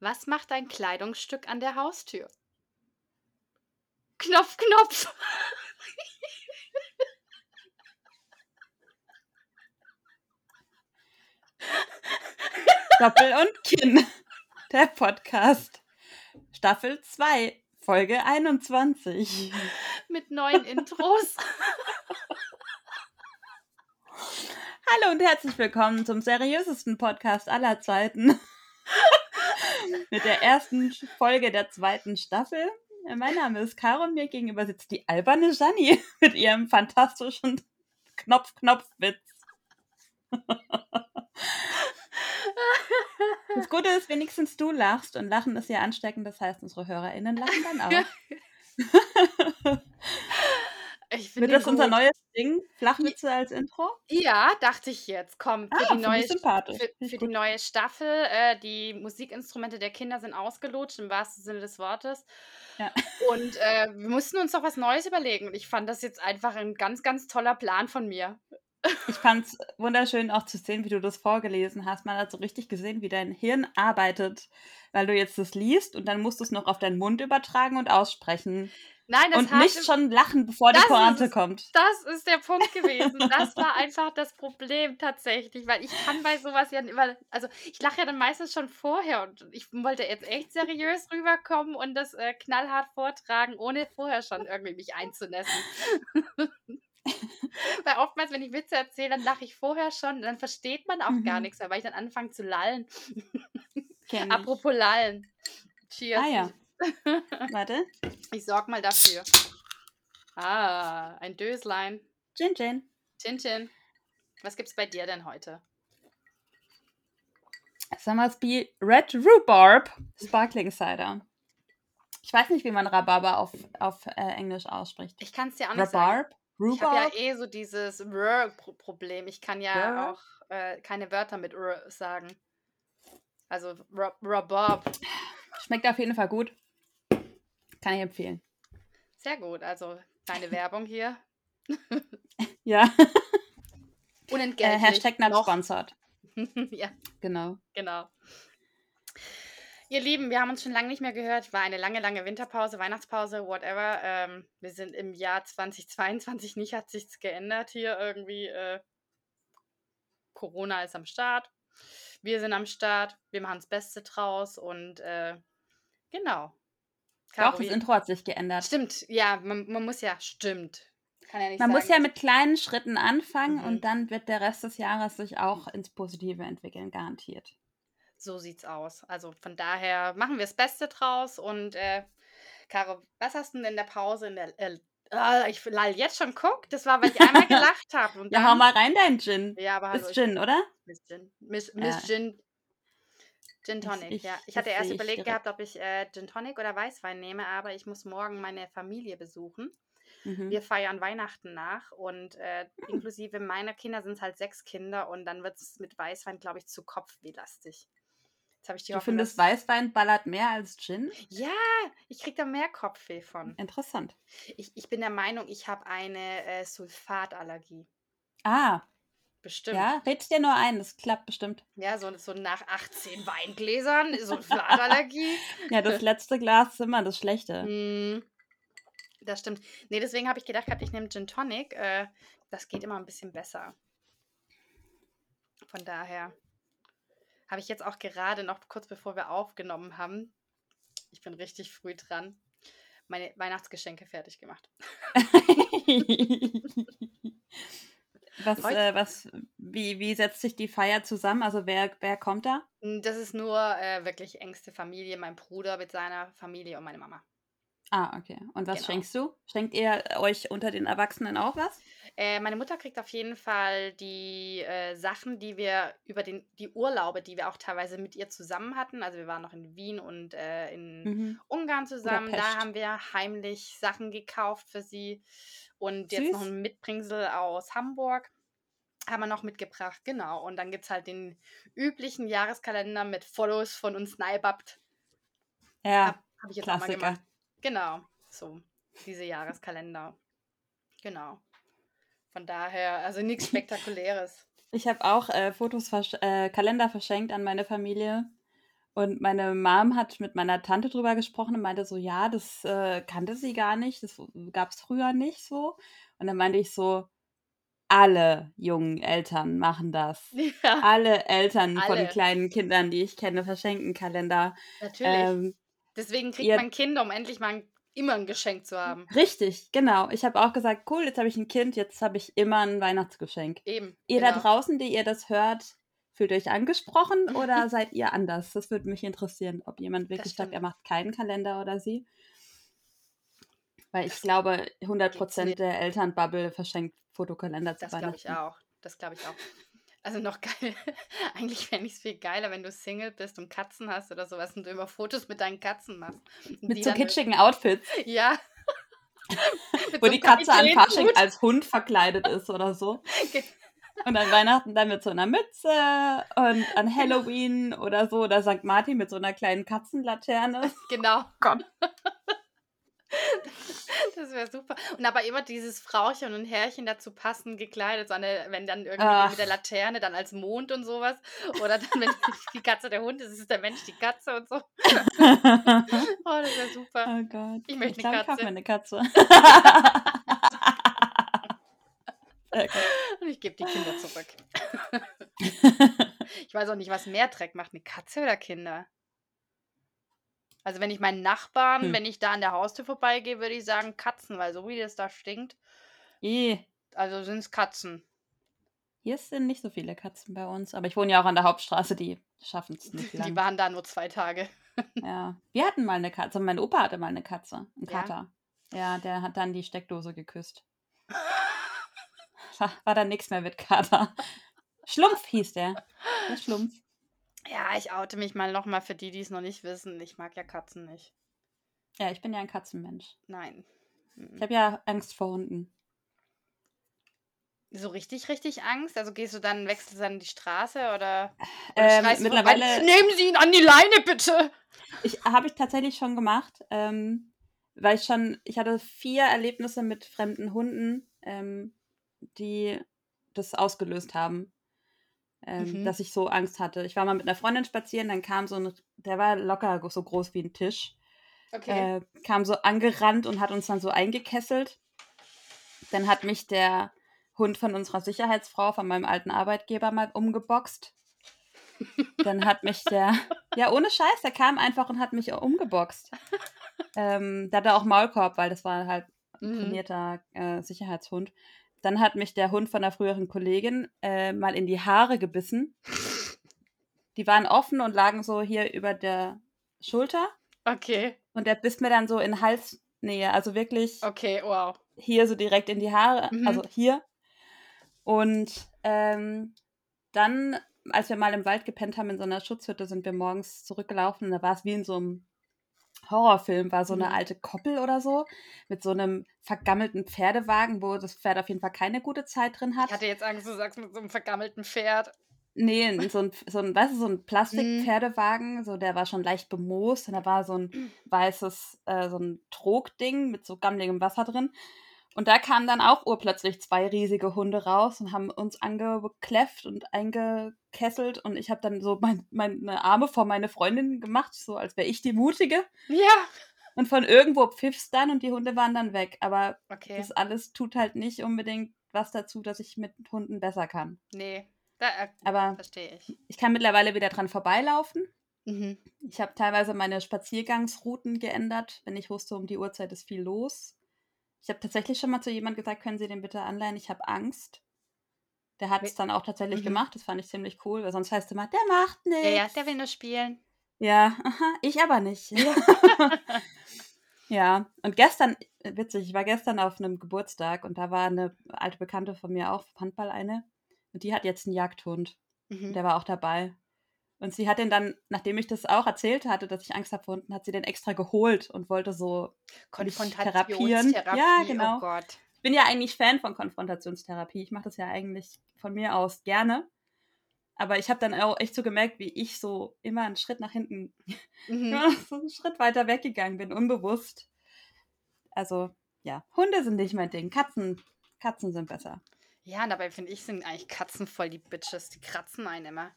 Was macht ein Kleidungsstück an der Haustür? Knopf, Knopf. Doppel und Kinn. Der Podcast. Staffel 2, Folge 21. Mit neuen Intros. Hallo und herzlich willkommen zum seriösesten Podcast aller Zeiten. Mit der ersten Folge der zweiten Staffel. Mein Name ist Caro und mir gegenüber sitzt die alberne Janni mit ihrem fantastischen Knopf-Knopf-Witz. Das Gute ist, wenigstens du lachst und Lachen ist ja ansteckend, das heißt, unsere HörerInnen lachen dann auch. Ich Wird das den unser gut. neues Ding? Flachwitze als Intro? Ja, dachte ich jetzt. Komm, für, Ah, die, neue, für, für die gut. neue Staffel. Äh, die Musikinstrumente der Kinder sind ausgelutscht, im wahrsten Sinne des Wortes. Ja. Und äh, wir mussten uns doch was Neues überlegen. Und ich fand das jetzt einfach ein ganz, ganz toller Plan von mir. Ich fand es wunderschön auch zu sehen, wie du das vorgelesen hast. Man hat so richtig gesehen, wie dein Hirn arbeitet, weil du jetzt das liest und dann musst du es noch auf deinen Mund übertragen und aussprechen. Nein, das und hat nicht schon lachen, bevor die ist Pointe es. kommt. Das ist der Punkt gewesen. Das war einfach das Problem tatsächlich, weil ich kann bei sowas ja immer, also ich lache ja dann meistens schon vorher und ich wollte jetzt echt seriös rüberkommen und das äh, knallhart vortragen, ohne vorher schon irgendwie mich einzunässen. weil oftmals, wenn ich Witze erzähle, dann lache ich vorher schon, dann versteht man auch gar Mhm. nichts mehr, weil ich dann anfange zu lallen. Apropos lallen. Cheers. Ah ja. Warte. Ich, sorg mal dafür. Ah, ein Döslein. Gin Gin. Tintin, was gibt's bei dir denn heute? Summersby Red Rhubarb Sparkling Cider. Ich weiß nicht, wie man Rhabarber auf, auf äh, Englisch ausspricht. Ich kann es dir auch nicht sagen. Rhubarb? Ich habe ja eh so dieses R-Problem. Ich kann ja R? auch äh, keine Wörter mit R sagen. Also R- Rhubarb. Schmeckt auf jeden Fall gut. Kann ich empfehlen. Sehr gut. Also kleine Werbung hier. Ja. Äh, Unentgeltlich. Hashtag not noch. sponsored. ja, Genau. genau. Ihr Lieben, wir haben uns schon lange nicht mehr gehört. War eine lange, lange Winterpause, Weihnachtspause, whatever. Ähm, wir sind im Jahr 2022. Nicht hat sich's geändert hier irgendwie. Äh, Corona ist am Start. Wir sind am Start. Wir machen das Beste draus und äh, genau. Caro, Doch, das Intro hat sich geändert. Stimmt, ja, man, man muss ja, stimmt. Kann ja nicht Man sagen, muss ja mit kleinen Schritten anfangen Mhm. und dann wird der Rest des Jahres sich auch ins Positive entwickeln, garantiert. So sieht's aus. Also von daher machen wir das Beste draus und äh, Caro, was hast du denn in der Pause in der äh, ah, ich lall jetzt schon guck, das war, weil ich einmal gelacht habe Ja, hau mal rein, dein Gin. Ja, aber hallo, ich- Gin, oder? Miss Gin. Miss, Miss Gin. Gin Tonic, ich- ja. Ich hatte erst überlegt gehabt, ob ich äh, Gin Tonic oder Weißwein nehme, aber ich muss morgen meine Familie besuchen. Mhm. Wir feiern Weihnachten nach und äh, inklusive meiner Kinder sind es halt sechs Kinder und dann wird es mit Weißwein, glaube ich, zu kopfwehlastig. Jetzt habe ich die Du Hoffnung, findest Weißwein ballert mehr als Gin? Ja, ich kriege da mehr Kopfweh von. Interessant. Ich, ich bin der Meinung, ich habe eine äh, Sulfatallergie. Ah, Bestimmt. ja, red dir nur ein, das klappt bestimmt. Ja, so, so nach 18 Weingläsern, Sulfatallergie. Ja, das letzte Glas ist immer das Schlechte. Hm, das stimmt. Nee, deswegen habe ich gedacht, ich nehme Gin Tonic. Äh, das geht immer ein bisschen besser. Von daher habe ich jetzt auch gerade noch kurz bevor wir aufgenommen haben, ich bin richtig früh dran, meine Weihnachtsgeschenke fertig gemacht. was, äh, was, wie, wie setzt sich die Feier zusammen? Also wer, wer kommt da? Hm, Das ist nur äh, wirklich engste Familie, mein Bruder mit seiner Familie und meine Mama. Ah, okay. Und was Genau. schenkst du? Schenkt ihr euch unter den Erwachsenen auch was? Äh, meine Mutter kriegt auf jeden Fall die äh, Sachen, die wir über den, die Urlaube, die wir auch teilweise mit ihr zusammen hatten. Also wir waren noch in Wien und äh, in Mhm. Ungarn zusammen. Da haben wir heimlich Sachen gekauft für sie. Und jetzt noch Süß. ein Mitbringsel aus Hamburg haben wir noch mitgebracht. Genau. Und dann gibt es halt den üblichen Jahreskalender mit Follows von uns Neibabt. Ja, Hab, hab ich jetzt auch mal Klassiker. gemacht. Genau. So, diese Jahreskalender. Genau. Von daher, also nichts Spektakuläres. Ich habe auch äh, Fotos, versch äh, Kalender verschenkt an meine Familie. Und meine Mom hat mit meiner Tante drüber gesprochen und meinte so, ja, das äh, kannte sie gar nicht, das gab es früher nicht so. Und dann meinte ich so, alle jungen Eltern machen das. Ja, Alle Eltern von alle. kleinen Kindern, die ich kenne, verschenken Kalender. Natürlich. Ähm, Deswegen kriegt ihr, man Kinder, um endlich mal ein, immer ein Geschenk zu haben. richtig, genau. Ich habe auch gesagt, cool, jetzt habe ich ein Kind, jetzt habe ich immer ein Weihnachtsgeschenk. Eben, Ihr da genau. draußen, die ihr das hört, fühlt euch angesprochen oder seid ihr anders? Das würde mich interessieren, ob jemand wirklich sagt, er macht keinen Kalender oder sie. Weil ich glaube, 100 Gibt's Prozent der Elternbubble verschenkt Fotokalender zu Das glaube ich auch. Das glaube ich auch. Also noch geil. Eigentlich fände ich es viel geiler, wenn du Single bist und Katzen hast oder sowas und du immer Fotos mit deinen Katzen machst. Mit so kitschigen Outfits, Ja, wo so die Katze an Fasching als Hund verkleidet ist oder so. Und an Weihnachten dann mit so einer Mütze und an Halloween oder so oder St. Martin mit so einer kleinen Katzenlaterne. Genau. Gott. Das wäre super. Und aber immer dieses Frauchen und Herrchen dazu passend gekleidet, so eine, wenn dann irgendwie Ach, mit der Laterne dann als Mond und sowas. Oder dann, wenn die Katze der Hund ist, ist der Mensch die Katze und so. Oh, das wäre super. oh Gott. Ich Ich möchte glaube, eine ich kaufe mir Katze. eine Katze. Gut. Und ich gebe die Kinder zurück. Ich weiß auch nicht, was mehr Dreck macht, eine Katze oder Kinder. Also wenn ich meinen Nachbarn, Hm. wenn ich da an der Haustür vorbeigehe, würde ich sagen Katzen, weil so wie das da stinkt, Ih, also sind es Katzen. Hier sind nicht so viele Katzen bei uns, aber ich wohne ja auch an der Hauptstraße, die schaffen es nicht Die lang. waren da nur zwei Tage. Ja. Wir hatten mal eine Katze, mein Opa hatte mal eine Katze, einen Ja. Kater. Ja, der hat dann die Steckdose geküsst. War, dann nichts mehr mit Kater. Schlumpf hieß der. Der Schlumpf. Ja, ich oute mich mal nochmal für die, die es noch nicht wissen. Ich mag ja Katzen nicht. Ja, ich bin ja ein Katzenmensch. Nein. Ich habe ja Angst vor Hunden. So richtig, richtig Angst? Also gehst du dann, wechselst du dann die Straße oder, oder Ähm, du vorbei, mittlerweile nehmen Sie ihn an die Leine, bitte! ich, habe ich tatsächlich schon gemacht, ähm, weil ich schon, ich hatte vier Erlebnisse mit fremden Hunden, ähm, die das ausgelöst haben, ähm, Mhm. dass ich so Angst hatte. Ich war mal mit einer Freundin spazieren, dann kam so ein, der war locker so groß wie ein Tisch, Okay. äh, kam so angerannt und hat uns dann so eingekesselt. Dann hat mich der Hund von unserer Sicherheitsfrau, von meinem alten Arbeitgeber, mal umgeboxt. Dann hat mich der, ja, ohne Scheiß, der kam einfach und hat mich umgeboxt. Ähm, der hatte auch Maulkorb, weil das war halt ein Mhm. trainierter äh, Sicherheitshund. Dann hat mich der Hund von der früheren Kollegin äh, mal in die Haare gebissen. Die waren offen und lagen so hier über der Schulter. Okay. Und der biss mir dann so in Halsnähe, also wirklich Okay, wow. hier so direkt in die Haare, Mhm. also hier. Und ähm, dann, als wir mal im Wald gepennt haben in so einer Schutzhütte, sind wir morgens zurückgelaufen und da war es wie in so einem Horrorfilm, war so eine Mhm. alte Koppel oder so, mit so einem vergammelten Pferdewagen, wo das Pferd auf jeden Fall keine gute Zeit drin Ich hat. hatte jetzt Angst, du sagst mit so einem vergammelten Pferd. Nee, so ein, so ein, weißt du, so ein Mhm. Plastikpferdewagen, so der war schon leicht bemoost und da war so ein weißes, äh, so ein Trogding mit so gammeligem Wasser drin. Und da kamen dann auch urplötzlich zwei riesige Hunde raus und haben uns angekläfft und eingekesselt und ich habe dann so mein, meine Arme vor meine Freundin gemacht, so als wäre ich die Mutige. Ja. Und von irgendwo pfiff's dann und die Hunde waren dann weg. Aber Okay. das alles tut halt nicht unbedingt was dazu, dass ich mit Hunden besser kann. Nee. Da äh, Aber verstehe ich. ich kann mittlerweile wieder dran vorbeilaufen. Mhm. Ich habe teilweise meine Spaziergangsrouten geändert, wenn ich wusste, um die Uhrzeit ist viel los. Ich habe tatsächlich schon mal zu jemand gesagt, können Sie den bitte anleihen, ich habe Angst. Der hat es dann auch tatsächlich Mhm. gemacht, das fand ich ziemlich cool, weil sonst heißt es immer, der macht nichts. Ja, ja, der will nur spielen. Ja, aha, ich aber nicht. ja, und gestern, äh, witzig, ich war gestern auf einem Geburtstag und da war eine alte Bekannte von mir auch, Handball eine, und die hat jetzt einen Jagdhund. Mhm. Der war auch dabei. Und sie hat den dann, nachdem ich das auch erzählt hatte, dass ich Angst habe vor Hunden, hat sie den extra geholt und wollte so. Konfrontationstherapie. Ja, genau. Oh Gott. Ich bin ja eigentlich Fan von Konfrontationstherapie. Ich mache das ja eigentlich von mir aus gerne. Aber ich habe dann auch echt so gemerkt, wie ich so immer einen Schritt nach hinten, Mhm. so einen Schritt weiter weggegangen bin, unbewusst. Also, ja, Hunde sind nicht mein Ding. Katzen, Katzen sind besser. Ja, und dabei finde ich, sind eigentlich Katzen voll die Bitches. Die kratzen einen immer.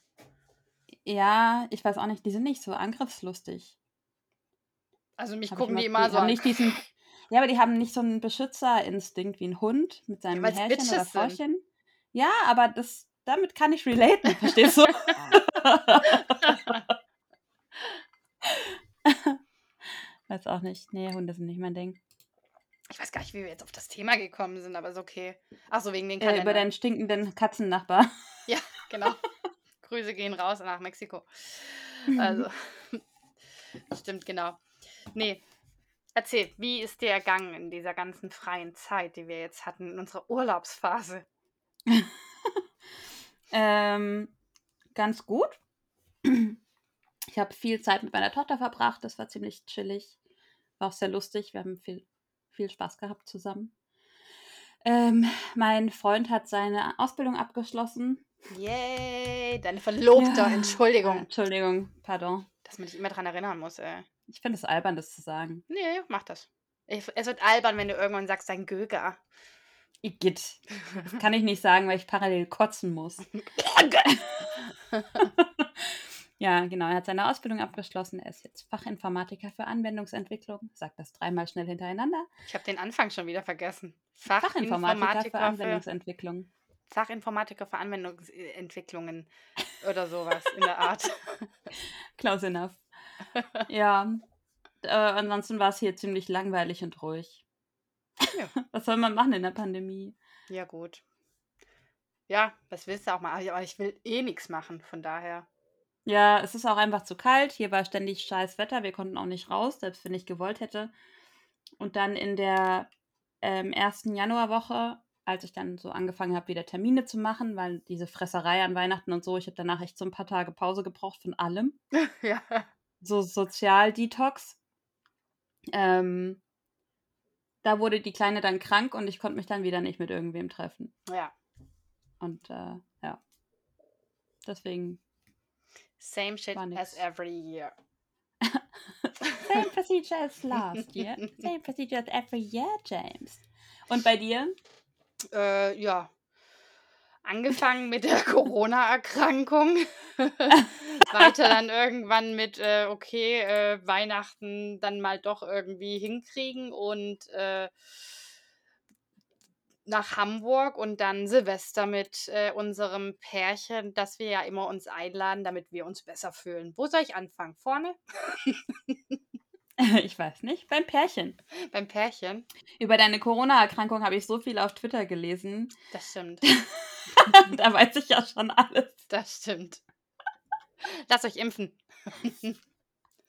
Ja, ich weiß auch nicht, die sind nicht so angriffslustig. Also mich Hab gucken die die immer so haben an. nicht diesen, ja, aber die haben nicht so einen Beschützerinstinkt wie ein Hund mit seinem weil's Härchen oder. Frauchen. Ja, aber das, damit kann ich relaten, verstehst du? weiß auch nicht. Nee, Hunde sind nicht mein Ding. Ich weiß gar nicht, wie wir jetzt auf das Thema gekommen sind, aber ist okay. Ach so, wegen den Äh, Kalendern. über deinen stinkenden Katzennachbar. Grüße gehen raus nach Mexiko. Also, stimmt, genau. Nee, erzähl, wie ist dir ergangen in dieser ganzen freien Zeit, die wir jetzt hatten, in unserer Urlaubsphase? Ähm, ganz gut. Ich habe viel Zeit mit meiner Tochter verbracht. Das war ziemlich chillig. War auch sehr lustig. Wir haben viel, viel Spaß gehabt zusammen. Ähm, mein Freund hat seine Ausbildung abgeschlossen. Yay, deine Verlobte, Ja. Entschuldigung, Entschuldigung, pardon. dass man dich immer dran erinnern muss, ey. Ich finde es albern, das zu sagen. Nee, mach das. Es wird albern, wenn du irgendwann sagst, dein Göger. Igitt. Das kann ich nicht sagen, weil ich parallel kotzen muss. Ja, genau. Er hat seine Ausbildung abgeschlossen. Er ist jetzt Fachinformatiker für Anwendungsentwicklung. Sagt das dreimal schnell hintereinander. Ich habe den Anfang schon wieder vergessen. Fachinformatiker für für, Anwendungsentwicklung. Fachinformatiker für Anwendungsentwicklungen oder sowas in der Art. Close enough. ja. Äh, ansonsten war es hier ziemlich langweilig und ruhig. Ja. Was soll man machen in der Pandemie? Ja, gut. Ja, was willst du auch mal? Aber ich will eh nichts machen, von daher. Ja, es ist auch einfach zu kalt. Hier war ständig scheiß Wetter. Wir konnten auch nicht raus, selbst wenn ich gewollt hätte. Und dann in der ähm, ersten Januarwoche, als ich dann so angefangen habe, wieder Termine zu machen, weil diese Fresserei an Weihnachten und so, ich habe danach echt so ein paar Tage Pause gebraucht von allem. ja. So Sozial-Detox. Ähm, da wurde die Kleine dann krank und ich konnte mich dann wieder nicht mit irgendwem treffen. Ja. Und äh, ja. Deswegen Same shit as every year. Same procedure as last year. Same procedure as every year, James. Und bei dir? Äh, ja. Angefangen mit der Corona-Erkrankung. Weiter dann irgendwann mit, äh, okay, äh, Weihnachten dann mal doch irgendwie hinkriegen und äh, nach Hamburg und dann Silvester mit äh, unserem Pärchen, das wir ja immer uns einladen, damit wir uns besser fühlen. Wo soll ich anfangen? Vorne? Ich weiß nicht. Beim Pärchen. Beim Pärchen? Über deine Corona-Erkrankung habe ich so viel auf Twitter gelesen. Das stimmt. da weiß ich ja schon alles. Das stimmt. Lasst euch impfen.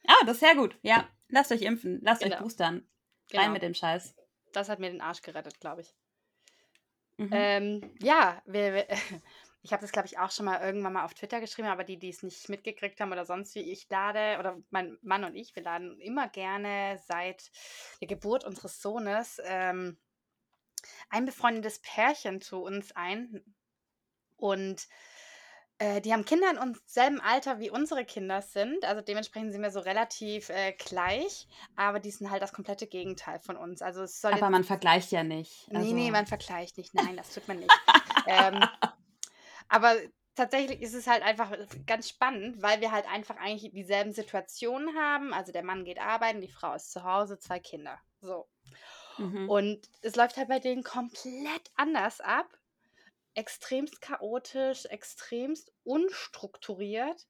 Ah, das ist sehr gut. Ja, lasst euch impfen. Lasst euch Genau. boostern. Genau. Rein mit dem Scheiß. Das hat mir den Arsch gerettet, glaube ich. Mhm. Ähm, ja, wir, wir, ich habe das, glaube ich, auch schon mal irgendwann mal auf Twitter geschrieben, aber die, die es nicht mitgekriegt haben oder sonst wie, ich lade, oder mein Mann und ich, wir laden immer gerne seit der Geburt unseres Sohnes ähm, ein befreundetes Pärchen zu uns ein. Und äh, die haben Kinder in uns selben Alter wie unsere Kinder sind. Also dementsprechend sind wir so relativ äh, gleich, aber die sind halt das komplette Gegenteil von uns. Also es soll Aber man vergleicht ja nicht. Nee, Also, nee, man vergleicht nicht. Nein, das tut man nicht. ähm, aber tatsächlich ist es halt einfach ganz spannend, weil wir halt einfach eigentlich dieselben Situationen haben. Also der Mann geht arbeiten, die Frau ist zu Hause, zwei Kinder. So. mhm. Und es läuft halt bei denen komplett anders ab. Extremst chaotisch, extremst unstrukturiert.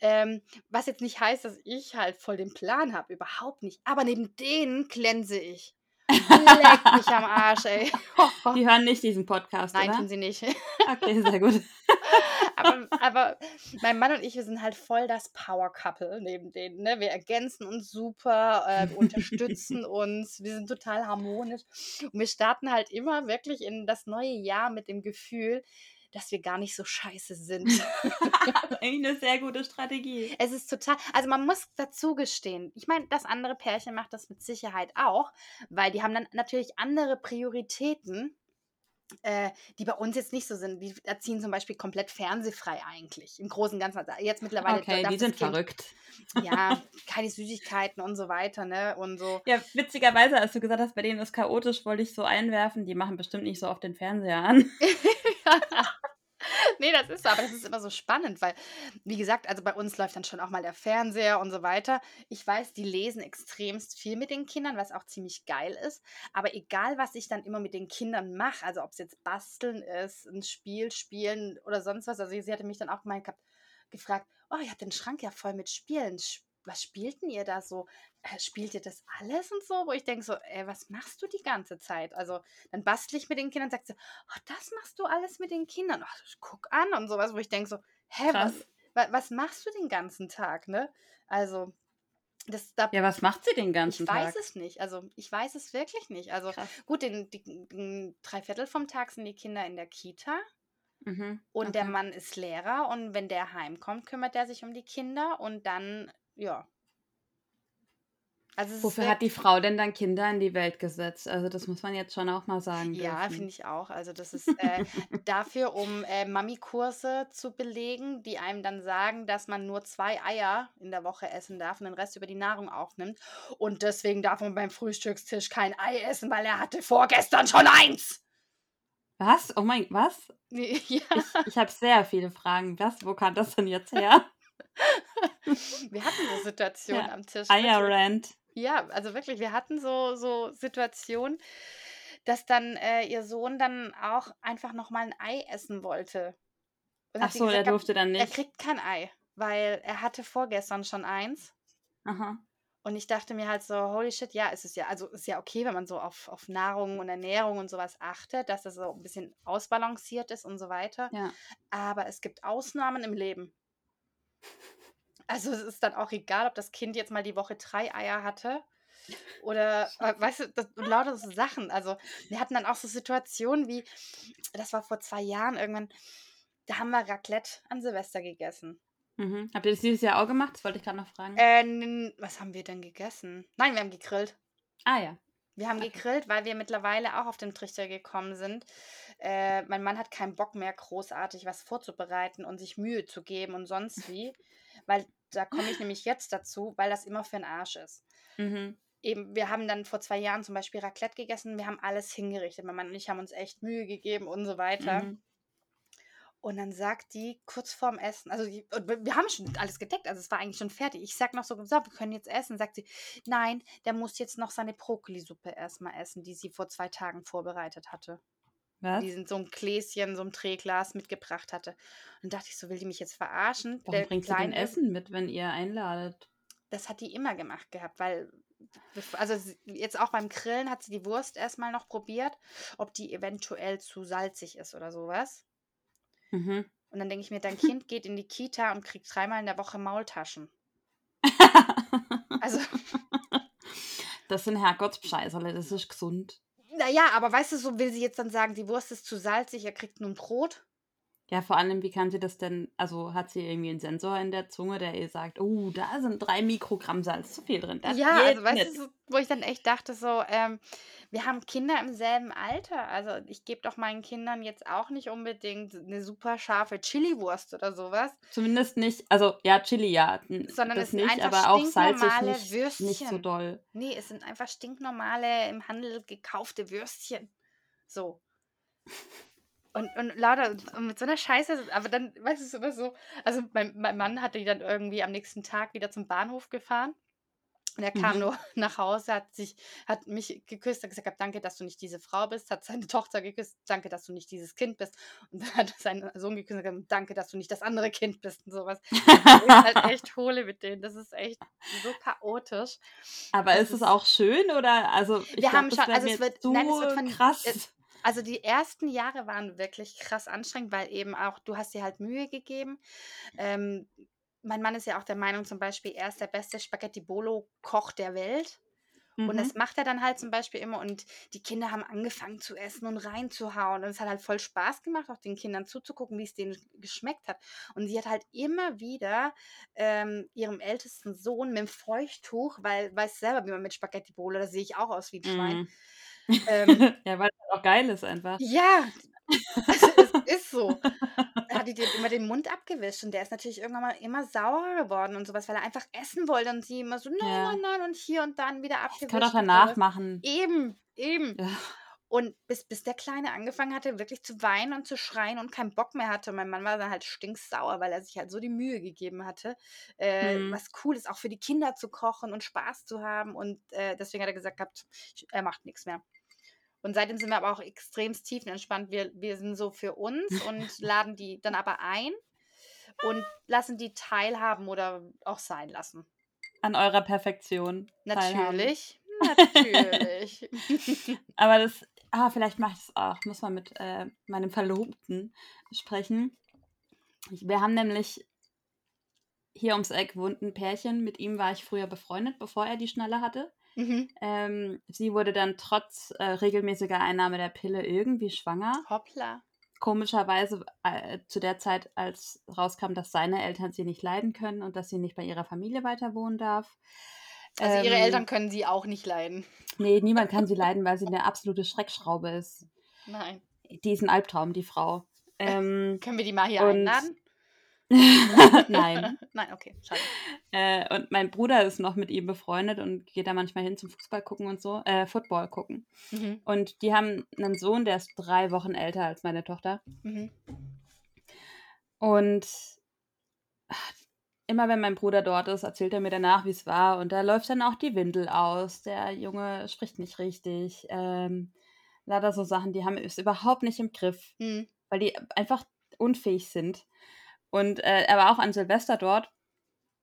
Ähm, was jetzt nicht heißt, dass ich halt voll den Plan habe. Überhaupt nicht. Aber neben denen glänze ich. Leck mich am Arsch, ey. Die hören nicht diesen Podcast, Nein, oder? tun sie nicht. Okay, sehr gut. aber, aber mein Mann und ich, wir sind halt voll das Power-Couple neben denen. Ne? Wir ergänzen uns super, äh, unterstützen uns, wir sind total harmonisch. Und wir starten halt immer wirklich in das neue Jahr mit dem Gefühl, dass wir gar nicht so scheiße sind. Eigentlich eine sehr gute Strategie. Es ist total, also man muss dazu gestehen, ich meine, das andere Pärchen macht das mit Sicherheit auch, weil die haben dann natürlich andere Prioritäten, äh, die bei uns jetzt nicht so sind. Die erziehen zum Beispiel komplett fernsehfrei eigentlich, im Großen und Ganzen. Also Jetzt mittlerweile Okay, die sind Kind- verrückt. Ja, keine Süßigkeiten und so weiter, ne? Und so. Ja, witzigerweise, als du gesagt hast, bei denen ist chaotisch, wollte ich so einwerfen, die machen bestimmt nicht so oft den Fernseher an. nee, das ist so, aber das ist immer so spannend, weil, wie gesagt, also bei uns läuft dann schon auch mal der Fernseher und so weiter. Ich weiß, die lesen extremst viel mit den Kindern, was auch ziemlich geil ist. Aber egal, was ich dann immer mit den Kindern mache, also ob es jetzt basteln ist, ein Spiel spielen oder sonst was, also sie hatte mich dann auch mal gefragt, oh, ihr habt den Schrank ja voll mit Spielen was spielten ihr da so? Äh, spielt ihr das alles und so? Wo ich denke so, ey, was machst du die ganze Zeit? Also dann bastle ich mit den Kindern und sage so, oh, das machst du alles mit den Kindern. Oh, guck an und sowas, wo ich denke so, hä, was, was, was, machst du den ganzen Tag, ne? Also das, da, ja, was macht sie den ganzen ich Tag? Ich weiß es nicht. Also ich weiß es wirklich nicht. Also Krass. gut, den, den, den drei Viertel vom Tag sind die Kinder in der Kita. Mhm. Und okay. der Mann ist Lehrer und wenn der heimkommt, kümmert er sich um die Kinder und dann ja. Also Wofür hat die Frau denn dann Kinder in die Welt gesetzt? Also das muss man jetzt schon auch mal sagen. Ja, finde ich auch. Also das ist äh, dafür, um äh, Mami-Kurse zu belegen, die einem dann sagen, dass man nur zwei Eier in der Woche essen darf und den Rest über die Nahrung aufnimmt. Und deswegen darf man beim Frühstückstisch kein Ei essen, weil er hatte vorgestern schon eins. Was? Oh mein, was? Ja. Ich, ich habe sehr viele Fragen. Was? Wo kam das denn jetzt her? wir hatten so Situationen ja. am Tisch. Eierrand. Ja, also wirklich, wir hatten so, so Situationen, dass dann äh, ihr Sohn dann auch einfach nochmal ein Ei essen wollte. Und Ach so, gesagt, er durfte dann nicht. Er kriegt kein Ei, weil er hatte vorgestern schon eins. Aha. Und ich dachte mir halt so, holy shit, ja, es ist ja, also ist ja okay, wenn man so auf, auf Nahrung und Ernährung und sowas achtet, dass das so ein bisschen ausbalanciert ist und so weiter. Ja. Aber es gibt Ausnahmen im Leben. Also es ist dann auch egal, ob das Kind jetzt mal die Woche drei Eier hatte oder, äh, weißt du, das, lauter so Sachen. Also wir hatten dann auch so Situationen wie, das war vor zwei Jahren irgendwann, da haben wir Raclette an Silvester gegessen. Mhm. Habt ihr das dieses Jahr auch gemacht? Das wollte ich gerade noch fragen. Äh, was haben wir denn gegessen? Nein, wir haben gegrillt. Ah ja. Wir haben gegrillt, weil wir mittlerweile auch auf den Trichter gekommen sind. Äh, mein Mann hat keinen Bock mehr, großartig was vorzubereiten und sich Mühe zu geben und sonst wie. weil da komme ich nämlich jetzt dazu, weil das immer für den Arsch ist. Mhm. Eben, wir haben dann vor zwei Jahren zum Beispiel Raclette gegessen, wir haben alles hingerichtet. Mein Mann und ich haben uns echt Mühe gegeben und so weiter. Mhm. Und dann sagt die kurz vorm Essen, also die, wir haben schon alles gedeckt, also es war eigentlich schon fertig. Ich sag noch so, so, wir können jetzt essen. Sagt sie, nein, der muss jetzt noch seine Brokkolisuppe erstmal essen, die sie vor zwei Tagen vorbereitet hatte. Was? Die sind so ein Gläschen, so ein Drehglas mitgebracht hatte. Und dachte ich so, will die mich jetzt verarschen? Warum Der bringt sie denn Essen mit, wenn ihr einladet? Das hat die immer gemacht gehabt, weil also jetzt auch beim Grillen hat sie die Wurst erstmal noch probiert, ob die eventuell zu salzig ist oder sowas. Mhm. Und dann denke ich mir, dein Kind geht in die Kita und kriegt dreimal in der Woche Maultaschen. also. Das sind Herrgottsscheißerle, das ist gesund. Naja, aber weißt du, so will sie jetzt dann sagen, die Wurst ist zu salzig, er kriegt nun Brot. Ja, vor allem, wie kann sie das denn, also hat sie irgendwie einen Sensor in der Zunge, der ihr sagt, oh, da sind drei Mikrogramm Salz zu viel drin. Das ja, also weißt nicht. du, so, wo ich dann echt dachte, so, ähm, wir haben Kinder im selben Alter. Also ich gebe doch meinen Kindern jetzt auch nicht unbedingt eine super scharfe Chili-Wurst oder sowas. Zumindest nicht, also ja, Chili ja. Sondern das es sind nicht, einfach aber auch salzig nicht, Würstchen. nicht so doll. Nee, es sind einfach stinknormale im Handel gekaufte Würstchen. So. Und, und lauter, und mit so einer Scheiße, aber dann, weißt du, es immer so, also mein, mein Mann hatte die dann irgendwie am nächsten Tag wieder zum Bahnhof gefahren. Und er kam mhm. nur nach Hause, hat sich, hat mich geküsst, hat gesagt, danke, dass du nicht diese Frau bist, hat seine Tochter geküsst, danke, dass du nicht dieses Kind bist. Und dann hat seinen Sohn geküsst und gesagt, danke, dass du nicht das andere Kind bist und sowas. Das ist halt echt hole mit denen. Das ist echt so chaotisch. Aber das ist es auch schön oder also ich wir glaub, haben schon, also es wird, nein, es wird von, krass. Also die ersten Jahre waren wirklich krass anstrengend, weil eben auch, du hast dir halt Mühe gegeben. Ähm, mein Mann ist ja auch der Meinung zum Beispiel, er ist der beste Spaghetti-Bolo-Koch der Welt. Mhm. Und das mhm. macht er dann halt zum Beispiel immer. Und die Kinder haben angefangen zu essen und reinzuhauen. Und es hat halt voll Spaß gemacht, auch den Kindern zuzugucken, wie es denen geschmeckt hat. Und sie hat halt immer wieder ähm, ihrem ältesten Sohn mit dem Feuchttuch, weil weiß selber, wie man mit Spaghetti Bolo, da sehe ich auch aus wie ein Schwein. Mhm. Ähm, ja, weil es auch geil ist einfach. Ja, also es ist so. Da hat die dir immer den Mund abgewischt und der ist natürlich irgendwann mal immer sauer geworden und sowas, weil er einfach essen wollte und sie immer so, nein, ja. nein, nein und hier und dann wieder abgewischt. Das kann doch danach machen. Eben, eben. Ja. Und bis, bis der Kleine angefangen hatte, wirklich zu weinen und zu schreien und keinen Bock mehr hatte. Und mein Mann war dann halt stinksauer, weil er sich halt so die Mühe gegeben hatte, äh, Hm. was cool ist, auch für die Kinder zu kochen und Spaß zu haben. Und äh, deswegen hat er gesagt gehabt, er macht nichts mehr. Und seitdem sind wir aber auch extremst tiefenentspannt. Wir, wir sind so für uns und laden die dann aber ein und lassen die teilhaben oder auch sein lassen. An eurer Perfektion. teilhaben. Natürlich. Natürlich. Aber das, ah, vielleicht mache ich es auch. Muss mal mit äh, meinem Verlobten sprechen. Ich, wir haben nämlich hier ums Eck wohnt ein Pärchen. Mit ihm war ich früher befreundet, bevor er die Schnalle hatte. mhm. Ähm, sie wurde dann trotz äh, regelmäßiger Einnahme der Pille irgendwie schwanger. Hoppla. Komischerweise äh, zu der Zeit, als rauskam, dass seine Eltern sie nicht leiden können und dass sie nicht bei ihrer Familie weiter wohnen darf. Also ihre Ähm, Eltern können sie auch nicht leiden. Nee, niemand kann sie leiden, weil sie eine absolute Schreckschraube ist. Nein. Die ist ein Albtraum, die Frau. Ähm, Können wir die mal hier einladen? Nein. Nein, okay, schade. Äh, und mein Bruder ist noch mit ihm befreundet und geht da manchmal hin zum Fußball gucken und so, äh, Football gucken. Mhm. Und die haben einen Sohn, der ist drei Wochen älter als meine Tochter. Mhm. Und immer wenn mein Bruder dort ist, erzählt er mir danach, wie es war. Und da läuft dann auch die Windel aus. Der Junge spricht nicht richtig. Ähm, lauter so Sachen, die haben es überhaupt nicht im Griff. Mhm. weil die einfach unfähig sind. Und äh, er war auch an Silvester dort.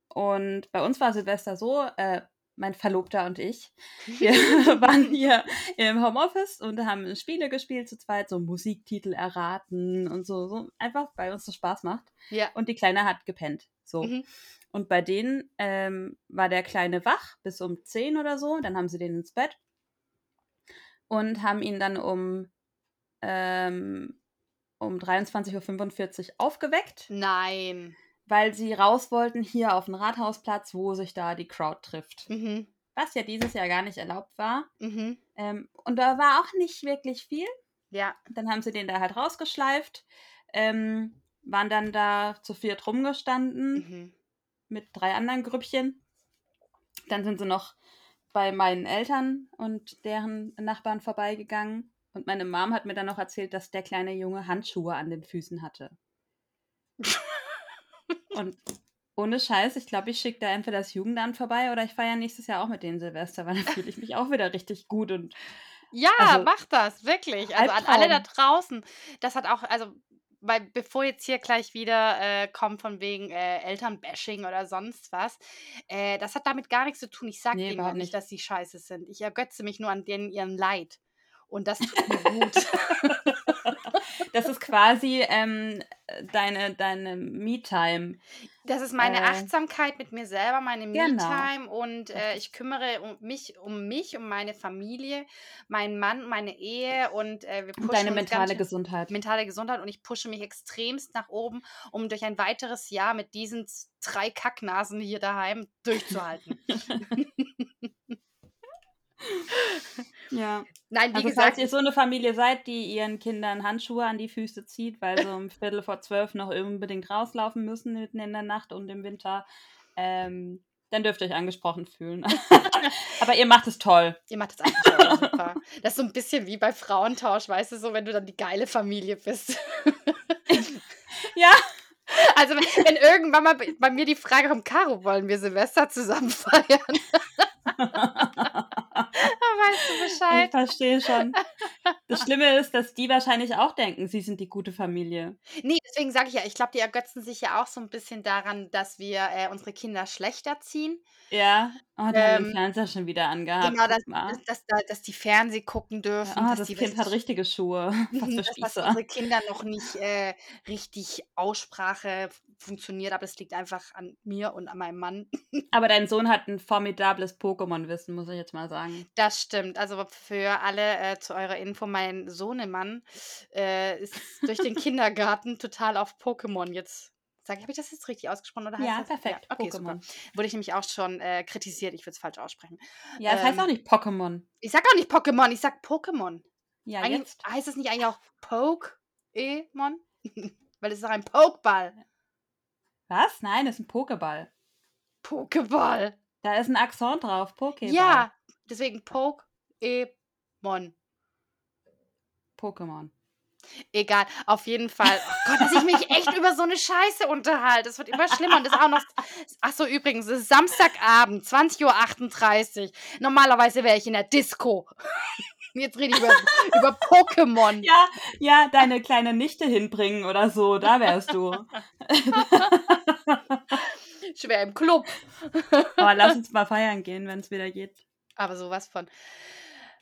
Und bei uns war Silvester so, äh, mein Verlobter und ich, wir waren hier im Homeoffice und haben Spiele gespielt zu zweit, so Musiktitel erraten und so, so einfach, weil uns das Spaß macht. Ja. Und die Kleine hat gepennt. So. Mhm. Und bei denen ähm, war der Kleine wach bis um 10 oder so. Dann haben sie den ins Bett und haben ihn dann um, ähm, um 23.45 Uhr aufgeweckt, Nein. Weil sie raus wollten hier auf den Rathausplatz, wo sich da die Crowd trifft. Mhm. Was ja dieses Jahr gar nicht erlaubt war. Mhm. Ähm, und da war auch nicht wirklich viel. Ja. Dann haben sie den da halt rausgeschleift, ähm, waren dann da zu viert rumgestanden. Mhm. mit drei anderen Grüppchen. Dann sind sie noch bei meinen Eltern und deren Nachbarn vorbeigegangen. Und meine Mom hat mir dann noch erzählt, dass der kleine Junge Handschuhe an den Füßen hatte. und ohne Scheiß, ich glaube, ich schicke da entweder das Jugendamt vorbei oder ich feiere nächstes Jahr auch mit denen Silvester, weil dann fühle ich mich auch wieder richtig gut und Ja, Also, mach das, wirklich. Also an alle da Albtraum. draußen. Das hat auch, also, weil bevor jetzt hier gleich wieder äh, kommt von wegen äh, Elternbashing oder sonst was, äh, das hat damit gar nichts zu tun. Ich sage Nee, denen nicht. dass sie scheiße sind. Ich ergötze mich nur an denen ihrem Leid. Und das tut mir gut. das ist quasi ähm, deine, deine Me-Time. Das ist meine Äh, Achtsamkeit mit mir selber, meine genau. Me-Time und äh, ich kümmere um mich, um mich, um meine Familie, meinen Mann, meine Ehe und äh, wir pushen Und deine mentale Gesundheit. mentale Gesundheit und ich pushe mich extremst nach oben, um durch ein weiteres Jahr mit diesen drei Kacknasen hier daheim durchzuhalten. Ja. Nein, wie Also gesagt, falls ihr so eine Familie seid, die ihren Kindern Handschuhe an die Füße zieht, weil sie um Viertel vor zwölf noch unbedingt rauslaufen müssen mitten in der Nacht und im Winter, ähm, dann dürft ihr euch angesprochen fühlen. Aber ihr macht es toll. ihr macht das einfach toll, super. Das ist so ein bisschen wie bei Frauentausch, weißt du, so wenn du dann die geile Familie bist. Ja. Also wenn, wenn irgendwann mal bei bei mir die Frage kommt, Caro, wollen wir Silvester zusammen feiern? Weißt du Ich Bescheid. verstehe schon. Das Schlimme ist, dass die wahrscheinlich auch denken, sie sind die gute Familie. Nee, deswegen sage ich ja, ich glaube, die ergötzen sich ja auch so ein bisschen daran, dass wir äh, unsere Kinder schlechter ziehen. Ja. Oh, die haben den Ähm, Fernseher schon wieder angehabt. Genau, dass, dass, dass, da- dass die Fernseh gucken dürfen, Ah, dass das die Kind hat richtig- richtige Schuhe. Was für dass, dass unsere Kinder noch nicht äh, richtig Aussprache funktioniert, aber es liegt einfach an mir und an meinem Mann. Aber dein Sohn hat ein formidables Pokémon-Wissen, muss ich jetzt mal sagen. Das stimmt. Also für alle äh, zu eurer Info, mein Sohnemann äh, ist durch den Kindergarten total auf Pokémon jetzt. Sag ich, habe ich das jetzt richtig ausgesprochen oder heißt Ja, das? perfekt. Ja, okay, super. Pokémon. Wurde ich nämlich auch schon äh, kritisiert, ich würde es falsch aussprechen. Ja, das heißt Ähm, auch nicht Pokémon. Ich sag auch nicht Pokémon, ich sag Pokémon. Ja, Eigentlich, jetzt. heißt es nicht eigentlich auch Poke-Emon? Weil es ist doch ein Pokeball. Was? Nein, das ist ein Pokéball. Pokeball. Da ist ein Akzent drauf. Pokéball. Ja, deswegen Poke-Emon. Pokémon. Egal, auf jeden Fall. Oh Gott, dass ich mich echt über so eine Scheiße unterhalte. Es wird immer schlimmer und das ist auch noch. Achso, übrigens, es ist Samstagabend, 20.38 Uhr. Normalerweise wäre ich in der Disco. Jetzt rede ich über, über Pokémon. Ja, ja, deine kleine Nichte hinbringen oder so, da wärst du. Schwer im Club. Aber lass uns mal feiern gehen, wenn es wieder geht. Aber sowas von.